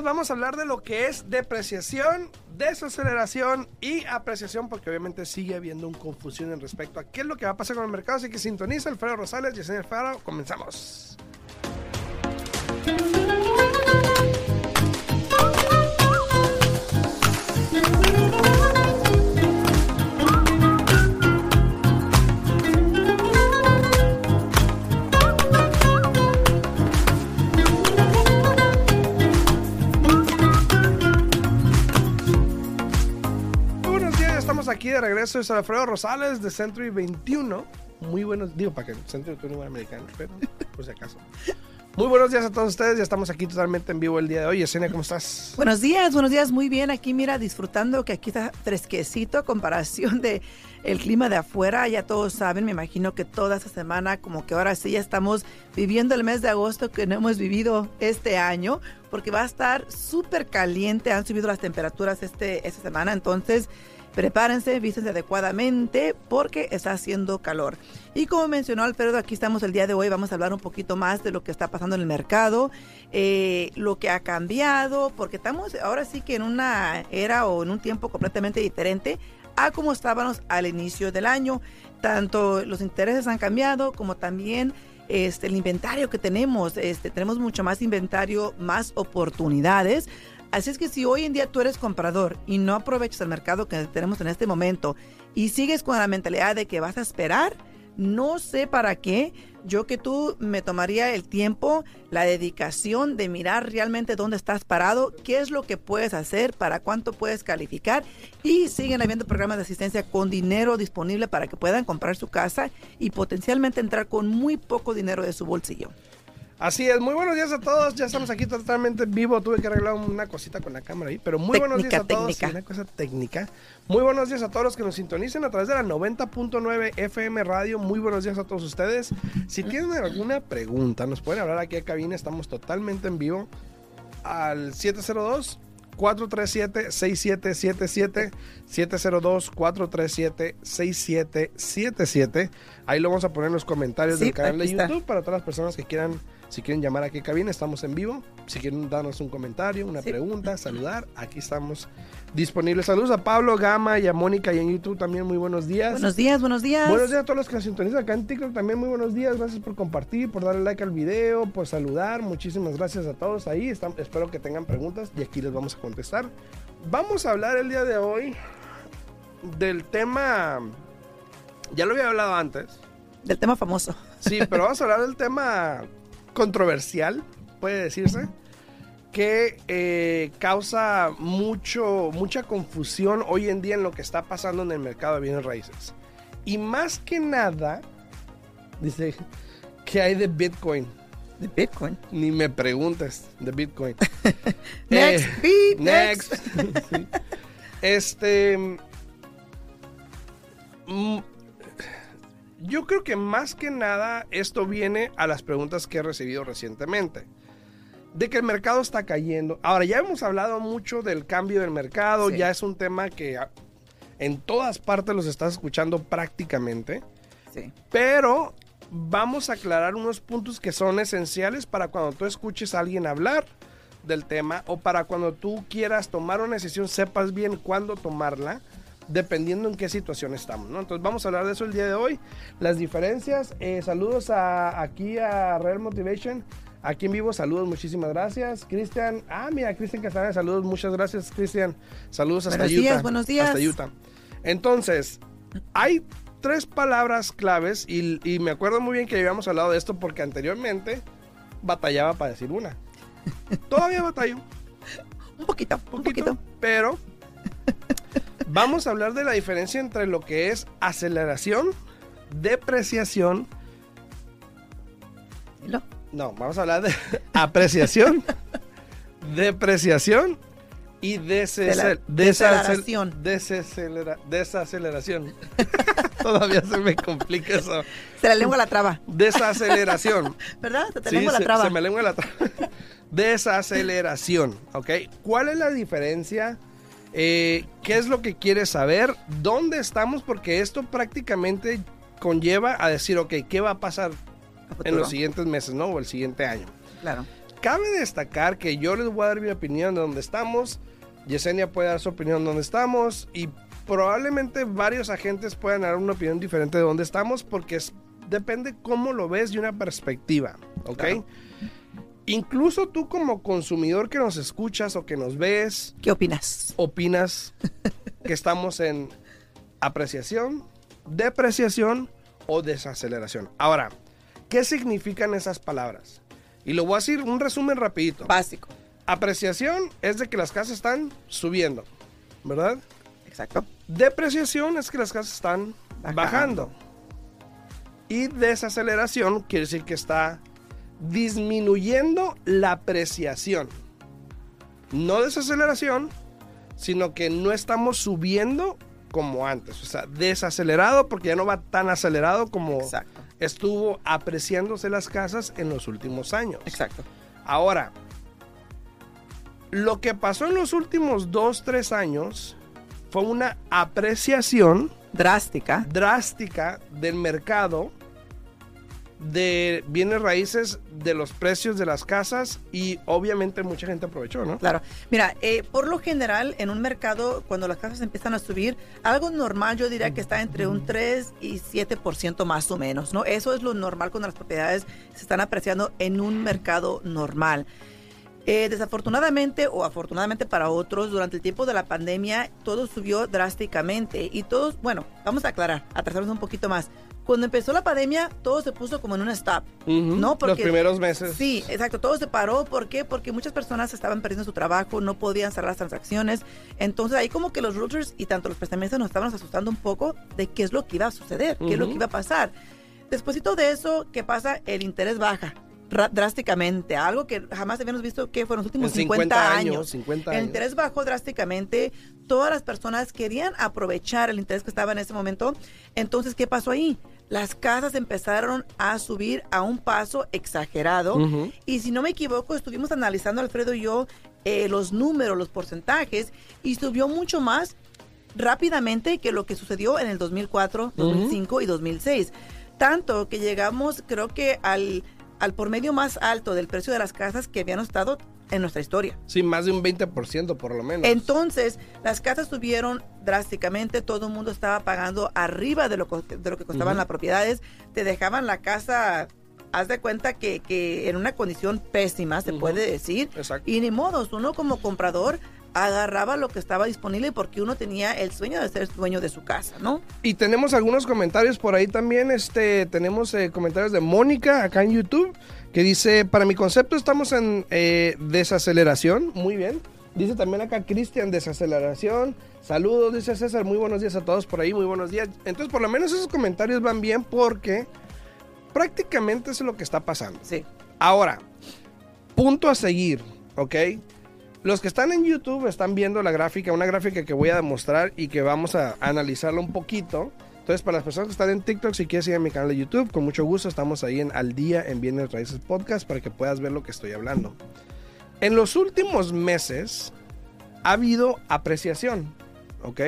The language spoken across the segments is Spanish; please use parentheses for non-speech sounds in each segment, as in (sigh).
Vamos a hablar de lo que es depreciación, desaceleración y apreciación, porque obviamente sigue habiendo una confusión en respecto a qué es lo que va a pasar con el mercado. Así que sintoniza Alfredo Rosales, Yesenia Alfaro. Comenzamos. Aquí de regreso. Soy Alfredo Rosales de Century 21. Muy buenos, digo para que Century 21 americano, pero por si acaso. Muy buenos días a todos ustedes. Ya estamos aquí totalmente en vivo el día de hoy. Yesenia, ¿cómo estás? Buenos días, buenos días, muy bien. Aquí mira, disfrutando que aquí está fresquecito a comparación de clima de afuera. Ya todos saben, me imagino que toda esta semana, como que ahora sí ya estamos viviendo el mes de agosto que no hemos vivido este año, porque va a estar súper caliente. Han subido las temperaturas este, esta semana, entonces prepárense, vístense adecuadamente porque está haciendo calor. Y como mencionó Alfredo, aquí estamos el día de hoy, vamos a hablar un poquito más de lo que está pasando en el mercado, eh, lo que ha cambiado, porque estamos ahora sí que en una era o en un tiempo completamente diferente a como estábamos al inicio del año. Tanto los intereses han cambiado como también este, el inventario que tenemos. Este, tenemos mucho más inventario, más oportunidades. Así es que si hoy en día tú eres comprador y no aprovechas el mercado que tenemos en este momento y sigues con la mentalidad de que vas a esperar, no sé para qué. Yo que tú me tomaría el tiempo, la dedicación de mirar realmente dónde estás parado, qué es lo que puedes hacer, para cuánto puedes calificar y siguen habiendo programas de asistencia con dinero disponible para que puedan comprar su casa y potencialmente entrar con muy poco dinero de su bolsillo. Así es, muy buenos días a todos. Ya estamos aquí totalmente en vivo. Tuve que arreglar una cosita con la cámara ahí, pero muy buenos días a todos. técnica. Sí, una cosa técnica. Muy buenos días a todos los que nos sintonicen a través de la 90.9 FM Radio. Muy buenos días a todos ustedes. Si tienen alguna pregunta, nos pueden hablar aquí a cabina. Estamos totalmente en vivo al 702 437-6777 702-437-6777 Ahí lo vamos a poner en los comentarios Sí, del canal de está. YouTube para todas las personas que quieran, si quieren llamar aquí a cabina, estamos en vivo. Si quieren darnos un comentario, una Sí. pregunta, saludar, aquí estamos disponibles. Saludos a Pablo Gama y a Mónica y en YouTube también muy buenos días. Buenos días, buenos días. Buenos días a todos los que nos sintonizan acá en TikTok. También muy buenos días. Gracias por compartir, por darle like al video, por saludar. Muchísimas gracias a todos ahí. Están- espero que tengan preguntas y aquí les vamos a contestar. Vamos a hablar el día de hoy del tema. Ya lo había hablado antes. Del tema famoso. Sí, pero vamos a hablar del tema controversial, puede decirse, que eh, causa mucho, mucha confusión hoy en día en lo que está pasando en el mercado de bienes raíces. Y más que nada, dice, que hay de Bitcoin? De Bitcoin. Ni me preguntes de Bitcoin. (laughs) Next, Eh, beat, Next. (laughs) Sí. Este. Yo creo que más que nada esto viene a las preguntas que he recibido recientemente. De que el mercado está cayendo. Ahora, ya hemos hablado mucho del cambio del mercado. Sí. Ya es un tema que en todas partes los estás escuchando prácticamente. Sí. Pero vamos a aclarar unos puntos que son esenciales para cuando tú escuches a alguien hablar del tema o para cuando tú quieras tomar una decisión, sepas bien cuándo tomarla, dependiendo en qué situación estamos, ¿no? Entonces vamos a hablar de eso el día de hoy, las diferencias. eh, saludos a, aquí a Real Motivation. Aquí en vivo, saludos, muchísimas gracias. Cristian, ah, mira, Cristian Castañeda, saludos, muchas gracias, Cristian. Saludos hasta Buenos Utah. días, buenos días. Hasta Utah. Entonces, hay tres palabras claves y, y me acuerdo muy bien que habíamos hablado de esto porque anteriormente batallaba para decir una. (laughs) Todavía batallo, Un poquito, un poquito, poquito. pero vamos a hablar de la diferencia entre lo que es aceleración, depreciación, Dilo. no, vamos a hablar de (laughs) apreciación, depreciación y desaceleración. desacelera- (laughs) desaceleración. Todavía se me complica eso. Se la lengua la traba. Desaceleración. (laughs) ¿Verdad? Se te Sí, lengua la se, traba. se me lengua la traba. Desaceleración, ¿ok? ¿Cuál es la diferencia? Eh, ¿Qué es lo que quieres saber? ¿Dónde estamos? Porque esto prácticamente conlleva a decir, ok, ¿qué va a pasar A en los siguientes meses, ¿no? O el siguiente año. Claro. cabe destacar que yo les voy a dar mi opinión de dónde estamos, Yesenia puede dar su opinión de dónde estamos y probablemente varios agentes puedan dar una opinión diferente de dónde estamos porque es, depende cómo lo ves de una perspectiva, ¿ok? Claro. Incluso tú como consumidor que nos escuchas o que nos ves, ¿Qué opinas? opinas (laughs) que estamos en apreciación, depreciación o desaceleración. Ahora, ¿qué significan esas palabras? Y lo voy a decir un resumen rapidito. Básico. Apreciación es de que las casas están subiendo, ¿verdad? Exacto. Depreciación es que las casas están Bajando. bajando. Y desaceleración quiere decir que está disminuyendo la apreciación. No desaceleración, sino que no estamos subiendo como antes. O sea, desacelerado porque ya no va tan acelerado como Exacto. estuvo apreciándose las casas en los últimos años. Exacto. Ahora, lo que pasó en los últimos dos, tres años fue una apreciación Drástica. drástica del mercado de bienes raíces, de los precios de las casas y obviamente mucha gente aprovechó, ¿no? Claro. Mira, eh, por lo general, en un mercado, cuando las casas empiezan a subir, algo normal yo diría que está entre un 3 y 7% más o menos, ¿no? Eso es lo normal cuando las propiedades se están apreciando en un mercado normal. Eh, desafortunadamente o afortunadamente para otros, durante el tiempo de la pandemia todo subió drásticamente y todos, bueno, vamos a aclarar, atrasarnos un poquito más. Cuando empezó la pandemia, todo se puso como en un stop, ¿no? los primeros meses. Sí, exacto, todo se paró. ¿Por qué? Porque muchas personas estaban perdiendo su trabajo, no podían cerrar las transacciones. Entonces ahí como que los routers y tanto los prestamistas nos estaban asustando un poco de qué es lo que iba a suceder, qué es lo que iba a pasar. Despuésito de eso, ¿qué pasa? El interés baja drásticamente, algo que jamás habíamos visto que fue en los últimos En 50, años. 50 El años. interés bajó drásticamente. Todas las personas querían aprovechar el interés que estaba en ese momento. Entonces, ¿qué pasó ahí? Las casas empezaron a subir a un paso exagerado. Y si no me equivoco, estuvimos analizando, Alfredo y yo, eh, los números, los porcentajes, y subió mucho más rápidamente que lo que sucedió en el 2004, 2005 y 2006. Tanto que llegamos, creo que al, al por medio más alto del precio de las casas que habían estado en nuestra historia. Sí, más de un 20% por lo menos. Entonces, las casas subieron drásticamente, todo el mundo estaba pagando arriba de lo, de lo que costaban las propiedades, te dejaban la casa, haz de cuenta que, que en una condición pésima, se puede decir, Exacto. y ni modos, uno como comprador agarraba lo que estaba disponible porque uno tenía el sueño de ser dueño de su casa, ¿no? Y tenemos algunos comentarios por ahí también. Este, tenemos eh, comentarios de Mónica acá en YouTube que dice, para mi concepto estamos en eh, desaceleración. Muy bien. Dice también acá Cristian, desaceleración. Saludos, dice César. Muy buenos días a todos por ahí. Muy buenos días. Entonces, por lo menos esos comentarios van bien porque prácticamente eso es lo que está pasando. Sí. Ahora, punto a seguir, ¿ok? Los que están en YouTube están viendo la gráfica, una gráfica que voy a demostrar y que vamos a analizarla un poquito. Entonces, para las personas que están en TikTok, si quieres ir a mi canal de YouTube, con mucho gusto estamos ahí en Al Día en Bienes Raíces Podcast para que puedas ver lo que estoy hablando. En los últimos meses ha habido apreciación, ¿ok?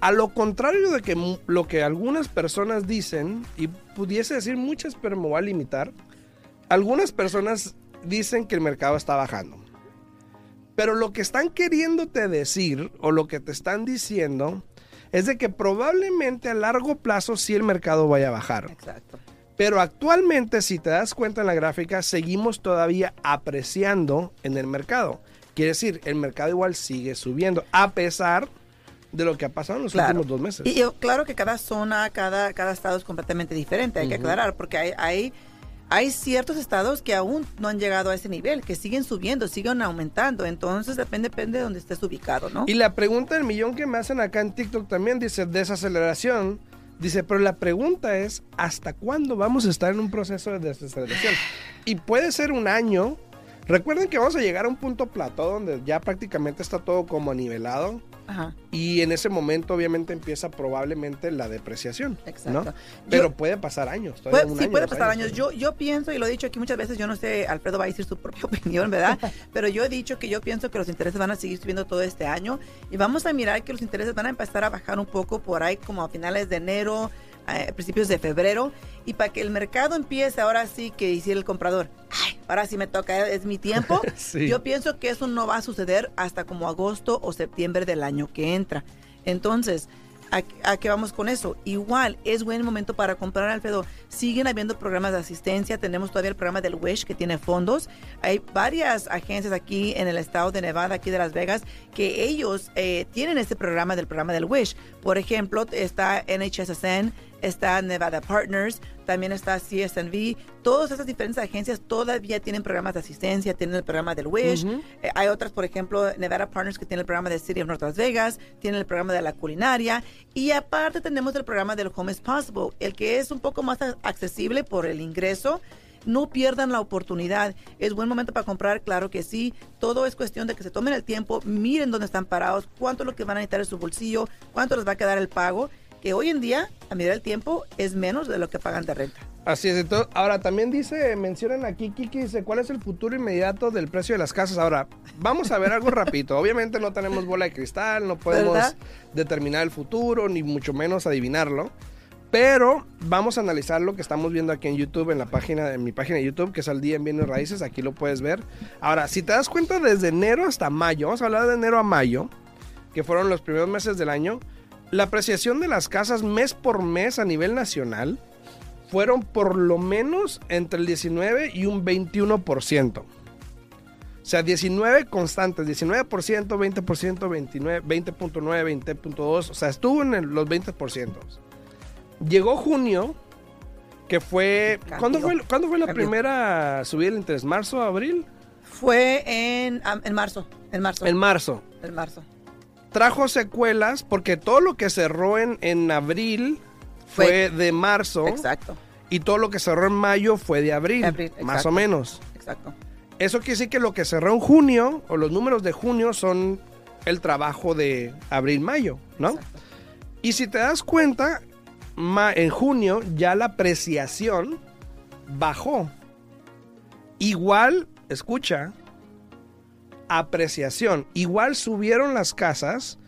A lo contrario de que lo que algunas personas dicen, y pudiese decir muchas, pero me voy a limitar, algunas personas dicen que el mercado está bajando. Pero lo que están queriéndote decir, o lo que te están diciendo, es de que probablemente a largo plazo sí el mercado vaya a bajar. Exacto. Pero actualmente, si te das cuenta en la gráfica, seguimos todavía apreciando en el mercado. Quiere decir, el mercado igual sigue subiendo, a pesar de lo que ha pasado en los Claro. últimos dos meses. Y yo, claro que cada zona, cada, cada estado es completamente diferente, hay que aclarar, porque hay, hay, hay ciertos estados que aún no han llegado a ese nivel, que siguen subiendo, siguen aumentando, entonces depende, depende de donde estés ubicado, ¿no? Y la pregunta del millón que me hacen acá en TikTok también dice desaceleración. Dice, pero la pregunta es, ¿hasta cuándo vamos a estar en un proceso de desaceleración? Y puede ser un año. Recuerden que vamos a llegar a un punto plató donde ya prácticamente está todo como nivelado. Ajá, Y en ese momento obviamente empieza probablemente la depreciación. exacto. ¿no? Yo- Pero puede pasar años. todavía Puede- un sí, año, puede pasar años. Yo, yo pienso, y lo he dicho aquí muchas veces, yo no sé, Alfredo va a decir su (laughs) propia opinión, ¿verdad? (laughs) Pero yo he dicho que yo pienso que los intereses van a seguir subiendo todo este año y vamos a mirar que los intereses van a empezar a bajar un poco por ahí como a finales de enero, a principios de febrero, y para que el mercado empiece ahora sí que hiciera el comprador, ay, ahora sí me toca, es mi tiempo. (laughs) Sí. Yo pienso que eso no va a suceder hasta como agosto o septiembre del año que entra. Entonces, ¿a, a qué vamos con eso? Igual, es buen momento para comprar, Alfredo. Siguen habiendo programas de asistencia. Tenemos todavía el programa del WISH que tiene fondos. Hay varias agencias aquí en el estado de Nevada, aquí de Las Vegas, que ellos eh, tienen este programa del programa del WISH. Por ejemplo, está NHSSN, está Nevada Partners, también está CSNV. Todas esas diferentes agencias todavía tienen programas de asistencia, tienen el programa del WISH. Eh, hay otras, por ejemplo, Nevada Partners que tiene el programa de City of North Las Vegas, tiene el programa de la culinaria y aparte tenemos el programa del Home is Possible, el que es un poco más accesible por el ingreso. No pierdan la oportunidad. Es buen momento para comprar, claro que sí. Todo es cuestión de que se tomen el tiempo, miren dónde están parados, cuánto es lo que van a necesitar en su bolsillo, cuánto les va a quedar el pago, que hoy en día, a medida del tiempo, es menos de lo que pagan de renta. Así es, entonces, ahora también dice, mencionan aquí, Kiki, dice, ¿cuál es el futuro inmediato del precio de las casas? Ahora, vamos a ver algo rapidito. (laughs) Obviamente no tenemos bola de cristal, no podemos ¿Verdad? determinar el futuro, ni mucho menos adivinarlo. Pero vamos a analizar lo que estamos viendo aquí en YouTube, en la página, en mi página de YouTube, que es al día en bienes raíces, aquí lo puedes ver. Ahora, si te das cuenta, desde enero hasta mayo, vamos a hablar de enero a mayo, que fueron los primeros meses del año, la apreciación de las casas mes por mes a nivel nacional fueron por lo menos entre el 19 y un 21%. O sea, 19 constantes, 19%, 20%, 29, 20.9, 20.2, o sea, estuvo en el- los 20%. Llegó junio, que fue... ¿cuándo fue, ¿Cuándo fue la primera subida del interés? ¿Marzo, abril? Fue en, en marzo, en marzo, En marzo. en marzo. Trajo secuelas porque todo lo que cerró en, en abril fue, Fue- de marzo Exacto, y todo lo que cerró en mayo fue de abril, Abril, más exacto. o menos. exacto. Eso quiere decir que lo que cerró en junio, o los números de junio, son el trabajo de abril-mayo, ¿no? exacto. Y si te das cuenta, ma- en junio ya la apreciación bajó. Igual, escucha, apreciación. Igual subieron las casas,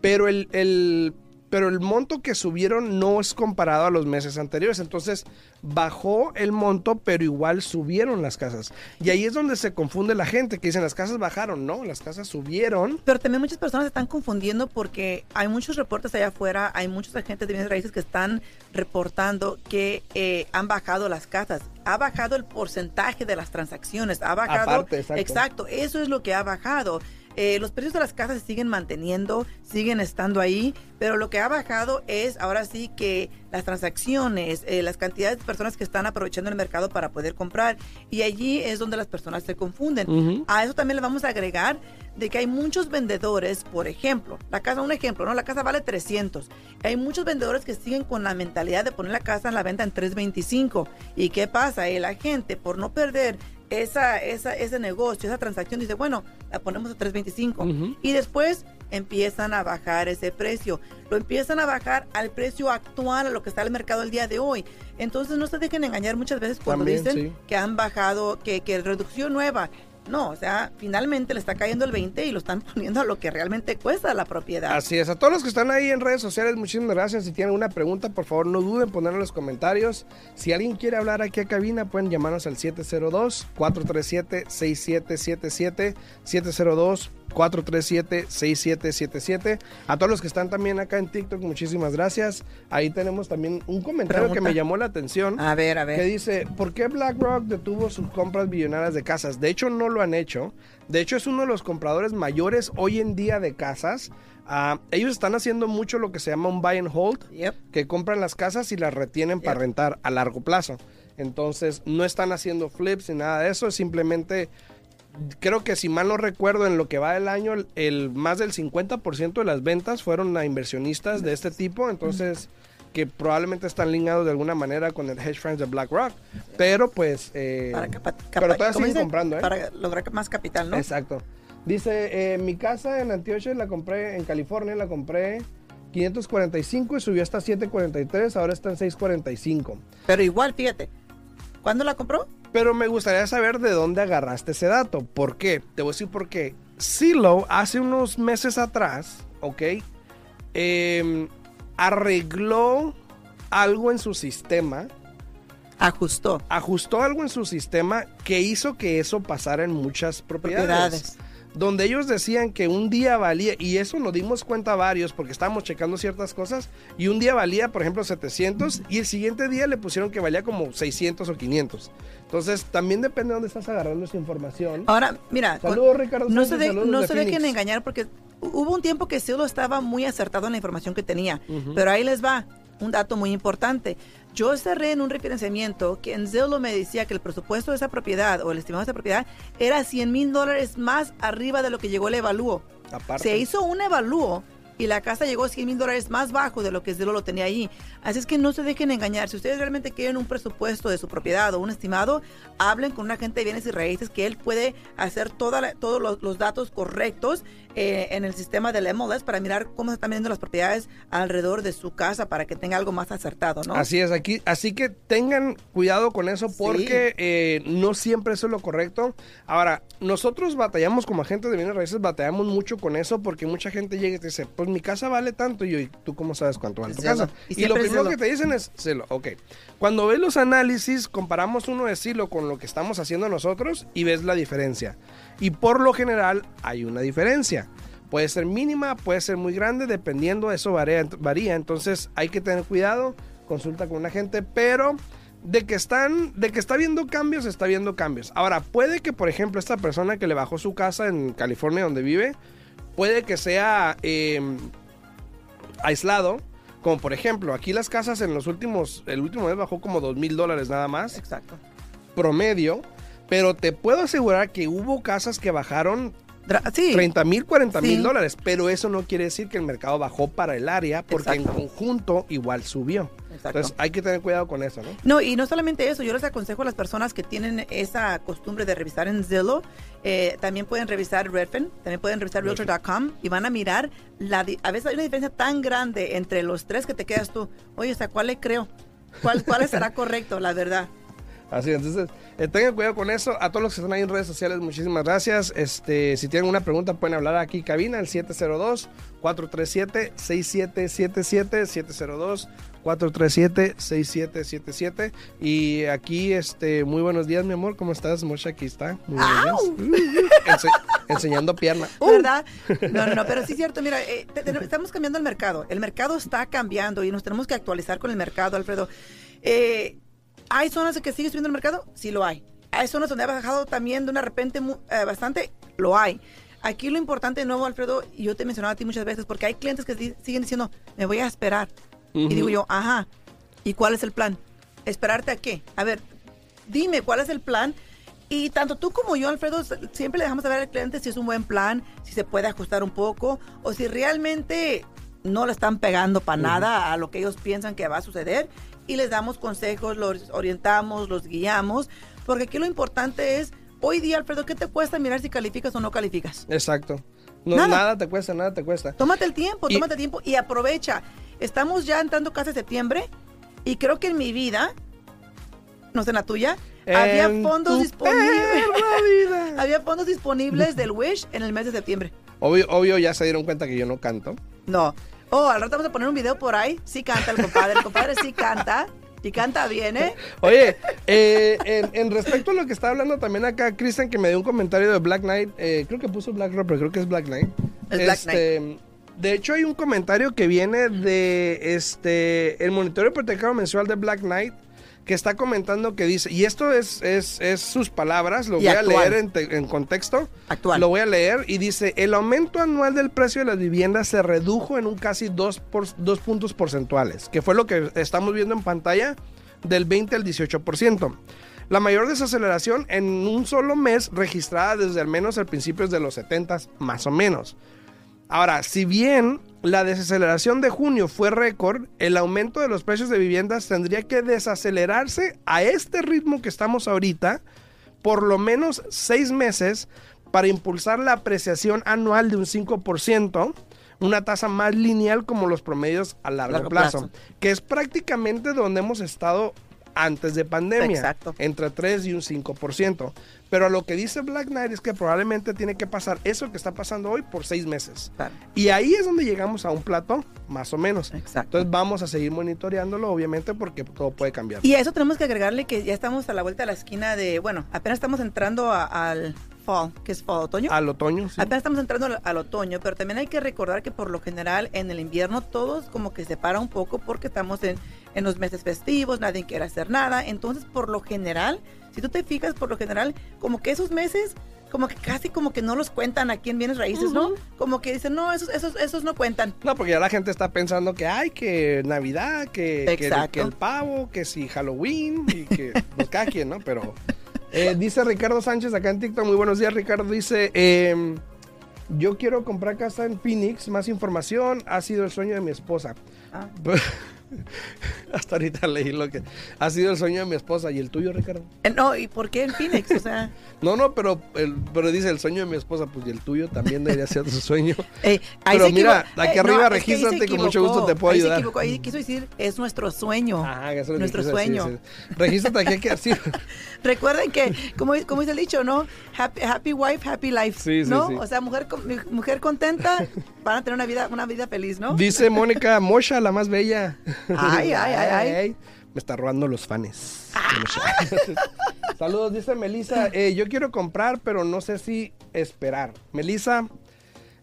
pero el, el- pero el monto que subieron no es comparado a los meses anteriores. Entonces bajó el monto, pero igual subieron las casas. Y ahí es donde se confunde la gente, que dicen las casas bajaron. No, las casas subieron. Pero también muchas personas se están confundiendo porque hay muchos reportes allá afuera, hay muchos agentes de bienes raíces que están reportando que eh, han bajado las casas. Ha bajado el porcentaje de las transacciones, ha bajado. Aparte, exacto. exacto, eso es lo que ha bajado. Eh, los precios de las casas se siguen manteniendo, siguen estando ahí, pero lo que ha bajado es ahora sí que las transacciones, eh, las cantidades de personas que están aprovechando el mercado para poder comprar y allí es donde las personas se confunden. A eso también le vamos a agregar de que hay muchos vendedores, por ejemplo, la casa, un ejemplo, ¿no? La casa vale 300. Hay muchos vendedores que siguen con la mentalidad de poner la casa en la venta en 325. ¿Y qué pasa? Eh, la gente, por no perder esa, esa, ese negocio, esa transacción, dice, bueno, la ponemos a 325. Ujú. Y después empiezan a bajar ese precio. Lo empiezan a bajar al precio actual, a lo que está el mercado el día de hoy. Entonces no se dejen engañar muchas veces cuando También, dicen sí. que han bajado, que, que reducción nueva. No, o sea, finalmente le está cayendo el 20 y lo están (laughs) poniendo a lo que realmente cuesta la propiedad. Así es, a todos los que están ahí en redes sociales, muchísimas gracias. Si tienen una pregunta, por favor, no duden en ponerla en los comentarios. Si alguien quiere hablar aquí a cabina, pueden llamarnos al 702-437-6777, 702-437-6777. A todos los que están también acá en TikTok, muchísimas gracias. Ahí tenemos también un comentario que me llamó la atención. A ver, a ver. que dice, ¿por qué BlackRock detuvo sus compras billonarias de casas? De hecho, no lo han hecho. De hecho, es uno de los compradores mayores hoy en día de casas. Ah, ellos están haciendo mucho lo que se llama un buy and hold, Yep. que compran las casas y las retienen para rentar a largo plazo. Entonces, no están haciendo flips ni nada de eso, es simplemente... Creo que si mal no recuerdo, en lo que va del año, el, el más del 50% de las ventas fueron a inversionistas de este tipo. Entonces, que probablemente están ligados de alguna manera con el hedge funds de BlackRock. Pero pues... eh, Para capa- pero todavía ¿cómo siguen dice? comprando, ¿eh? Para lograr más capital, ¿no? Exacto. Dice, eh, mi casa en Antioche la compré, en California la compré 545 y subió hasta 743, ahora está en 645. Pero igual, fíjate, ¿cuándo la compró? Pero me gustaría saber de dónde agarraste ese dato. ¿Por qué? Te voy a decir por qué. Silo hace unos meses atrás, ¿ok? Em, arregló algo en su sistema Ajustó. Ajustó algo en su sistema que hizo que eso pasara en muchas propiedades. Propiedades. Donde ellos decían que un día valía, y eso nos dimos cuenta varios porque estábamos checando ciertas cosas, y un día valía, por ejemplo, 700, y el siguiente día le pusieron que valía como 600 o 500. Entonces, también depende de dónde estás agarrando esa información. Ahora, mira, Saludos, Ricardo no se, de- no de se dejen engañar porque hubo un tiempo que Zillow estaba muy acertado en la información que tenía, Ujú. pero ahí les va un dato muy importante. Yo cerré en un refinanciamiento que en Zillow me decía que el presupuesto de esa propiedad o el estimado de esa propiedad era 100 mil dólares más arriba de lo que llegó el evalúo. Aparte. Se hizo un evalúo y la casa llegó 100 mil dólares más bajo de lo que Zillow lo tenía ahí. Así es que no se dejen engañar. Si ustedes realmente quieren un presupuesto de su propiedad o un estimado, hablen con un agente de bienes y raíces que él puede hacer toda la- todos los, los datos correctos eh, en el sistema del MLS para mirar cómo se están vendiendo las propiedades alrededor de su casa para que tenga algo más acertado, ¿no? Así es, aquí, así que tengan cuidado con eso porque eh, no siempre eso es lo correcto. Ahora, nosotros batallamos como agentes de bienes raíces, batallamos mucho con eso porque mucha gente llega y te dice, pues mi casa vale tanto y yo, ¿y tú cómo sabes cuánto vale tu casa? Y Y, lo primero que te dicen es Zillow, ok. Cuando ves los análisis, comparamos uno de Zillow con lo que estamos haciendo nosotros y ves la diferencia. Y por lo general hay una diferencia. Puede ser mínima, puede ser muy grande, dependiendo, eso varía, varía. Entonces hay que tener cuidado, consulta con un agente, pero de que están, de que está viendo cambios, está viendo cambios. Ahora, puede que, por ejemplo, esta persona que le bajó su casa en California donde vive, puede que sea eh, aislado. Como por ejemplo, aquí las casas en los últimos, el último mes bajó como dos mil dólares nada más Exacto. promedio, pero te puedo asegurar que hubo casas que bajaron sí. 30 mil, 40 mil Sí. dólares, pero eso no quiere decir que el mercado bajó para el área, porque Exacto. en conjunto igual subió. Exacto. Entonces hay que tener cuidado con eso, ¿no? No, y no solamente eso, yo les aconsejo a las personas que tienen esa costumbre de revisar en Zillow, eh, también pueden revisar Redfin, también pueden revisar Realtor.com y van a mirar, la a veces hay una diferencia tan grande entre los tres que te quedas tú, oye, o sea, ¿cuál le creo? ¿Cuál, cuál será correcto, la verdad? Así, entonces, eh, tengan cuidado con eso. A todos los que están ahí en redes sociales, muchísimas gracias. Este, si tienen una pregunta, pueden hablar aquí, cabina, el 702-437-6777, 702-437-6777. Y aquí, este, muy buenos días, mi amor, ¿cómo estás? Mocha, aquí está. Muy buenos días. (laughs) Ense- enseñando pierna. (laughs) ¿Verdad? No, no, no, pero sí es cierto, mira, eh, estamos cambiando el mercado. El mercado está cambiando y nos tenemos que actualizar con el mercado, Alfredo. Eh, ¿Hay zonas que sigue subiendo el mercado? Sí lo hay. ¿Hay zonas donde ha bajado también de una repente eh, bastante? Lo hay. Aquí lo importante de nuevo, Alfredo, y yo te he mencionado a ti muchas veces, porque hay clientes que di- siguen diciendo, me voy a esperar. Y digo yo, ajá, ¿y cuál es el plan? ¿Esperarte a qué? A ver, dime cuál es el plan. Y tanto tú como yo, Alfredo, siempre le dejamos saber al cliente si es un buen plan, si se puede ajustar un poco, o si realmente no le están pegando para nada a lo que ellos piensan que va a suceder. Y les damos consejos, los orientamos, los guiamos, porque aquí lo importante es, hoy día, Alfredo, ¿qué te cuesta mirar si calificas o no calificas? Exacto. No, Nada. nada. te cuesta, nada te cuesta. Tómate el tiempo, Y- tómate el tiempo y aprovecha. Estamos ya entrando casi a septiembre y creo que en mi vida, no sé en la tuya, había fondos disponibles. (laughs) había fondos disponibles del Wish en el mes de septiembre. Obvio, obvio, ya se dieron cuenta que yo no canto. No. Oh, al rato vamos a poner un video por ahí. Sí canta el compadre. El compadre sí canta. Y canta bien, ¿eh? Oye, eh, en, en respecto a lo que está hablando también acá, Cristian, que me dio un comentario de Black Knight, eh, creo que puso Black Rock, pero creo que es Black Knight. Es Black Este, De hecho, hay un comentario que viene de este el monitoreo hipotecado mensual de Black Knight que está comentando que dice, y esto es, es, es sus palabras, lo Y voy a leer en, te- en contexto. Actual. Lo voy a leer y dice, el aumento anual del precio de las viviendas se redujo en un casi 2 por, dos puntos porcentuales, que fue lo que estamos viendo en pantalla del 20 al 18%. La mayor desaceleración en un solo mes registrada desde al menos el principios de los 70 más o menos. Ahora, si bien la desaceleración de junio fue récord, el aumento de los precios de viviendas tendría que desacelerarse a este ritmo que estamos ahorita por lo menos seis meses para impulsar la apreciación anual de un 5%, una tasa más lineal como los promedios a largo, Largo plazo, plazo. que es prácticamente donde hemos estado antes de pandemia. Exacto. Entre 3 y un 5%. Pero lo que dice Black Knight es que probablemente tiene que pasar eso que está pasando hoy por seis meses. Claro. Y ahí es donde llegamos a un plato, más o menos. Exacto. Entonces vamos a seguir monitoreándolo, obviamente, porque todo puede cambiar. Y a eso tenemos que agregarle que ya estamos a la vuelta de la esquina de, bueno, apenas estamos entrando a- al fall, que es fall, otoño. Al otoño, sí. Apenas estamos entrando al, al otoño, pero también hay que recordar que por lo general en el invierno todos como que se para un poco porque estamos en, en los meses festivos, nadie quiere hacer nada. Entonces, por lo general, si tú te fijas, por lo general, como que esos meses, como que casi como que no los cuentan aquí en bienes raíces, ¿no? Como que dicen, no, esos, esos, esos no cuentan. No, porque ya la gente está pensando que hay que Navidad, que, que, Exacto. que el pavo, que si Halloween, y que pues cada quien, ¿no? Pero eh, dice Ricardo Sánchez acá en TikTok, muy buenos días Ricardo, dice, em, yo quiero comprar casa en Phoenix, más información, ha sido el sueño de mi esposa. Ah. (laughs) (laughs) Hasta ahorita leí lo que ha sido el sueño de mi esposa y el tuyo, Ricardo. Eh, No, ¿y por qué en Phoenix? O sea, (laughs) No, no, pero, el, pero dice el sueño de mi esposa, pues y el tuyo también debería ser su sueño. (laughs) eh, Pero mira, aquí eh, arriba es que ahí se regístrate, con mucho gusto te puedo ahí se ayudar. equivocó, ahí quiso decir, es nuestro sueño. Ajá, eso es nuestro quise decir, sueño. sí. Regístrate aquí, hay que decir. Recuerden que, como, como dice el dicho, ¿no? Happy, happy wife, happy life. Sí, sí, ¿No? O sea, mujer, mujer contenta, van a tener una vida, una vida feliz, ¿no? Dice Mónica Mosha, la más bella. Ay, ay, ay, ay. Me está robando los fans. (laughs) Saludos, dice Melissa. eh, yo quiero comprar, pero no sé si esperar. Melissa,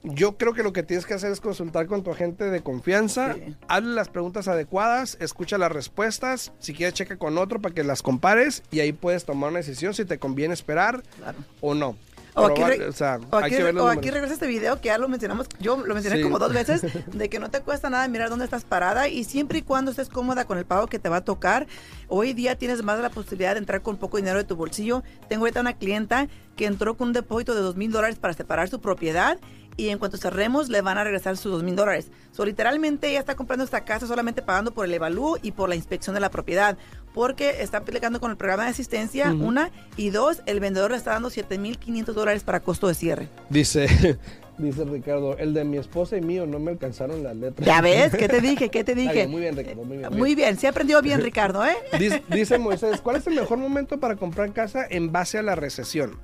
yo creo que lo que tienes que hacer es consultar con tu agente de confianza. Sí. Hazle las preguntas adecuadas, escucha las respuestas. Si quieres, checa con otro para que las compares y ahí puedes tomar una decisión si te conviene esperar Claro. o no. O aquí, Probar- o sea, o aquí, o aquí regresa este video que ya lo mencionamos, yo lo mencioné Sí. como dos veces, (laughs) de que no te cuesta nada mirar dónde estás parada y siempre y cuando estés cómoda con el pago que te va a tocar, hoy día tienes más la posibilidad de entrar con poco dinero de tu bolsillo. Tengo ahorita una clienta que entró con un depósito de dos mil dólares para separar su propiedad y en cuanto cerremos le van a regresar sus dos mil dólares. So, literalmente ella está comprando esta casa solamente pagando por el evalúo y por la inspección de la propiedad, porque está aplicando con el programa de asistencia, una, y dos, el vendedor le está dando 7.500 dólares para costo de cierre. Dice, (laughs) dice Ricardo, el de mi esposa y mío no me alcanzaron las letras. Ya ves, ¿qué te (laughs) dije? ¿Qué te dije? bien, muy bien, Ricardo, muy bien. Muy bien, sí aprendió bien (laughs) Ricardo, ¿eh? Dice, dice Moisés, ¿cuál es el mejor momento para comprar casa en base a la recesión?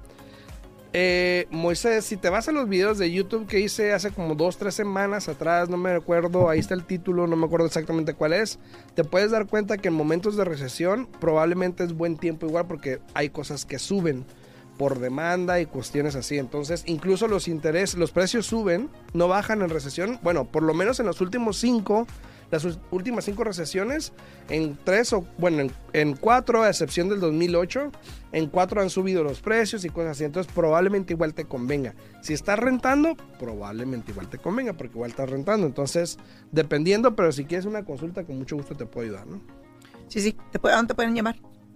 Eh, Moisés, si te vas a los videos de YouTube que hice hace como dos, tres semanas atrás, no me recuerdo, ahí está el título, no me acuerdo exactamente cuál es, te puedes dar cuenta que en momentos de recesión probablemente es buen tiempo igual porque hay cosas que suben por demanda y cuestiones así. Entonces, incluso los intereses, los precios suben, no bajan en recesión. Bueno, por lo menos en los últimos cinco, las últimas cinco recesiones, en tres o, bueno, en, en cuatro, a excepción del 2008, en cuatro han subido los precios y cosas así. Entonces, probablemente igual te convenga. Si estás rentando, probablemente igual te convenga porque igual estás rentando. Entonces, dependiendo, pero si quieres una consulta, con mucho gusto te puedo ayudar, ¿no? Sí, sí, ¿Te puede- ¿a dónde te pueden llamar?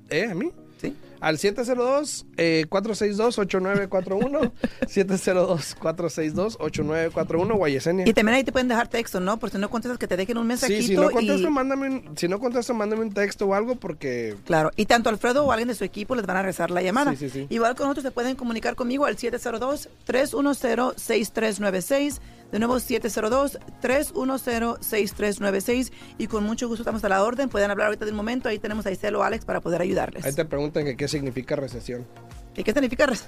¿Eh? ¿A mí? Sí. Al 702-462-8941. 702-462-8941, (laughs) Guayesenia. Y también ahí te pueden dejar texto, ¿no? Por si no contestas, que te dejen un mensajito. Sí, si no contesto, y, mándame un, si no contesto, mándame un texto o algo porque... Claro, y tanto Alfredo o alguien de su equipo les van a regresar la llamada. Sí, sí. Igual con nosotros se pueden comunicar conmigo al 702-310-6396. De nuevo, 702-310-6396. Y con mucho gusto estamos a la orden. Pueden hablar ahorita de un momento. Ahí tenemos a Isel o Alex para poder ayudarles. Ahí te preguntan que qué significa recesión. ¿Y qué significa? res-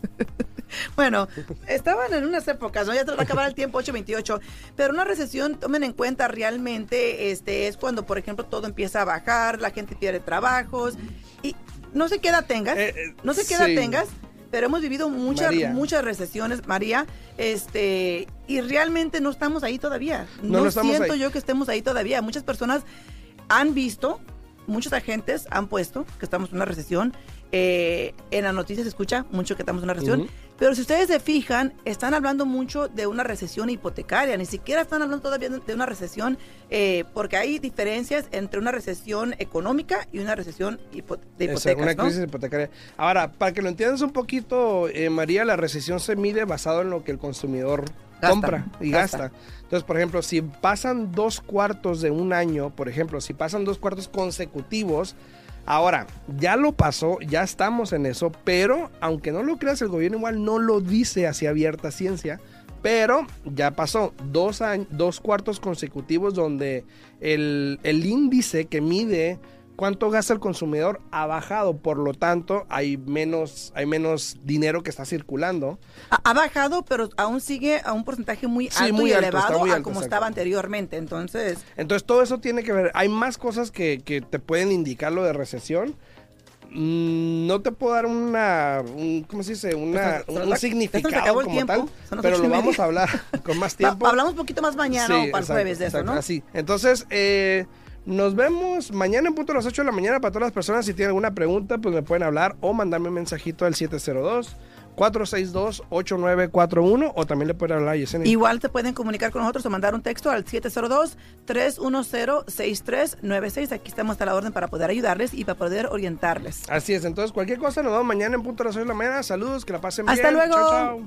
(laughs) bueno, estaban en unas épocas, ¿no? Ya te va a acabar el tiempo, 828. Pero una recesión, tomen en cuenta realmente, este, es cuando, por ejemplo, todo empieza a bajar, la gente pierde trabajos. Y no sé qué edad tengas, Eh, eh, no sé qué edad sí. tengas, pero hemos vivido muchas, María. muchas recesiones, María, este, y realmente no estamos ahí todavía. No, No, siento ahí. yo que estemos ahí todavía. Muchas personas han visto, muchos agentes han puesto que estamos en una recesión. Eh, en las noticias se escucha mucho que estamos en una recesión. Ujú. Pero si ustedes se fijan, están hablando mucho de una recesión hipotecaria, ni siquiera están hablando todavía de una recesión, eh, porque hay diferencias entre una recesión económica y una recesión hipo- de hipotecas, una ¿no? crisis hipotecaria. Ahora, para que lo entiendas un poquito, eh, María, la recesión se mide basado en lo que el consumidor Gasta, compra y gasta. gasta. Entonces, por ejemplo, si pasan dos cuartos de un año, por ejemplo, si pasan dos cuartos consecutivos, ahora ya lo pasó, ya estamos en eso, pero aunque no lo creas, el gobierno igual no lo dice así abierta ciencia. Pero ya pasó dos, años, dos cuartos consecutivos donde el, el índice que mide cuánto gasta el consumidor ha bajado, por lo tanto hay menos, hay menos dinero que está circulando. Ha, ha bajado, pero aún sigue a un porcentaje muy Sí, alto muy y alto, está elevado muy a como estaba anteriormente. Entonces, Entonces todo eso tiene que ver, hay más cosas que, que te pueden indicar lo de recesión. Mm, No te puedo dar una, un- ¿cómo se dice? Una, Pues, un significado como tiempo, tal, pero lo vamos a hablar con más (laughs) tiempo. hablamos un poquito más mañana o para el jueves de eso, exacto, ¿no? Así. Entonces, eh, nos vemos mañana en punto a las 8 de la mañana para todas las personas. Si tienen alguna pregunta, pues me pueden hablar o mandarme un mensajito al 702 462 8941 o también le pueden hablar a Yesenia. Igual te pueden comunicar con nosotros o mandar un texto al 702-310-6396. Aquí estamos a la orden para poder ayudarles y para poder orientarles. Así es, entonces cualquier cosa nos vemos mañana en punto a las 8 de la mañana. Saludos, que la pasen Hasta bien. luego. Chao, chao.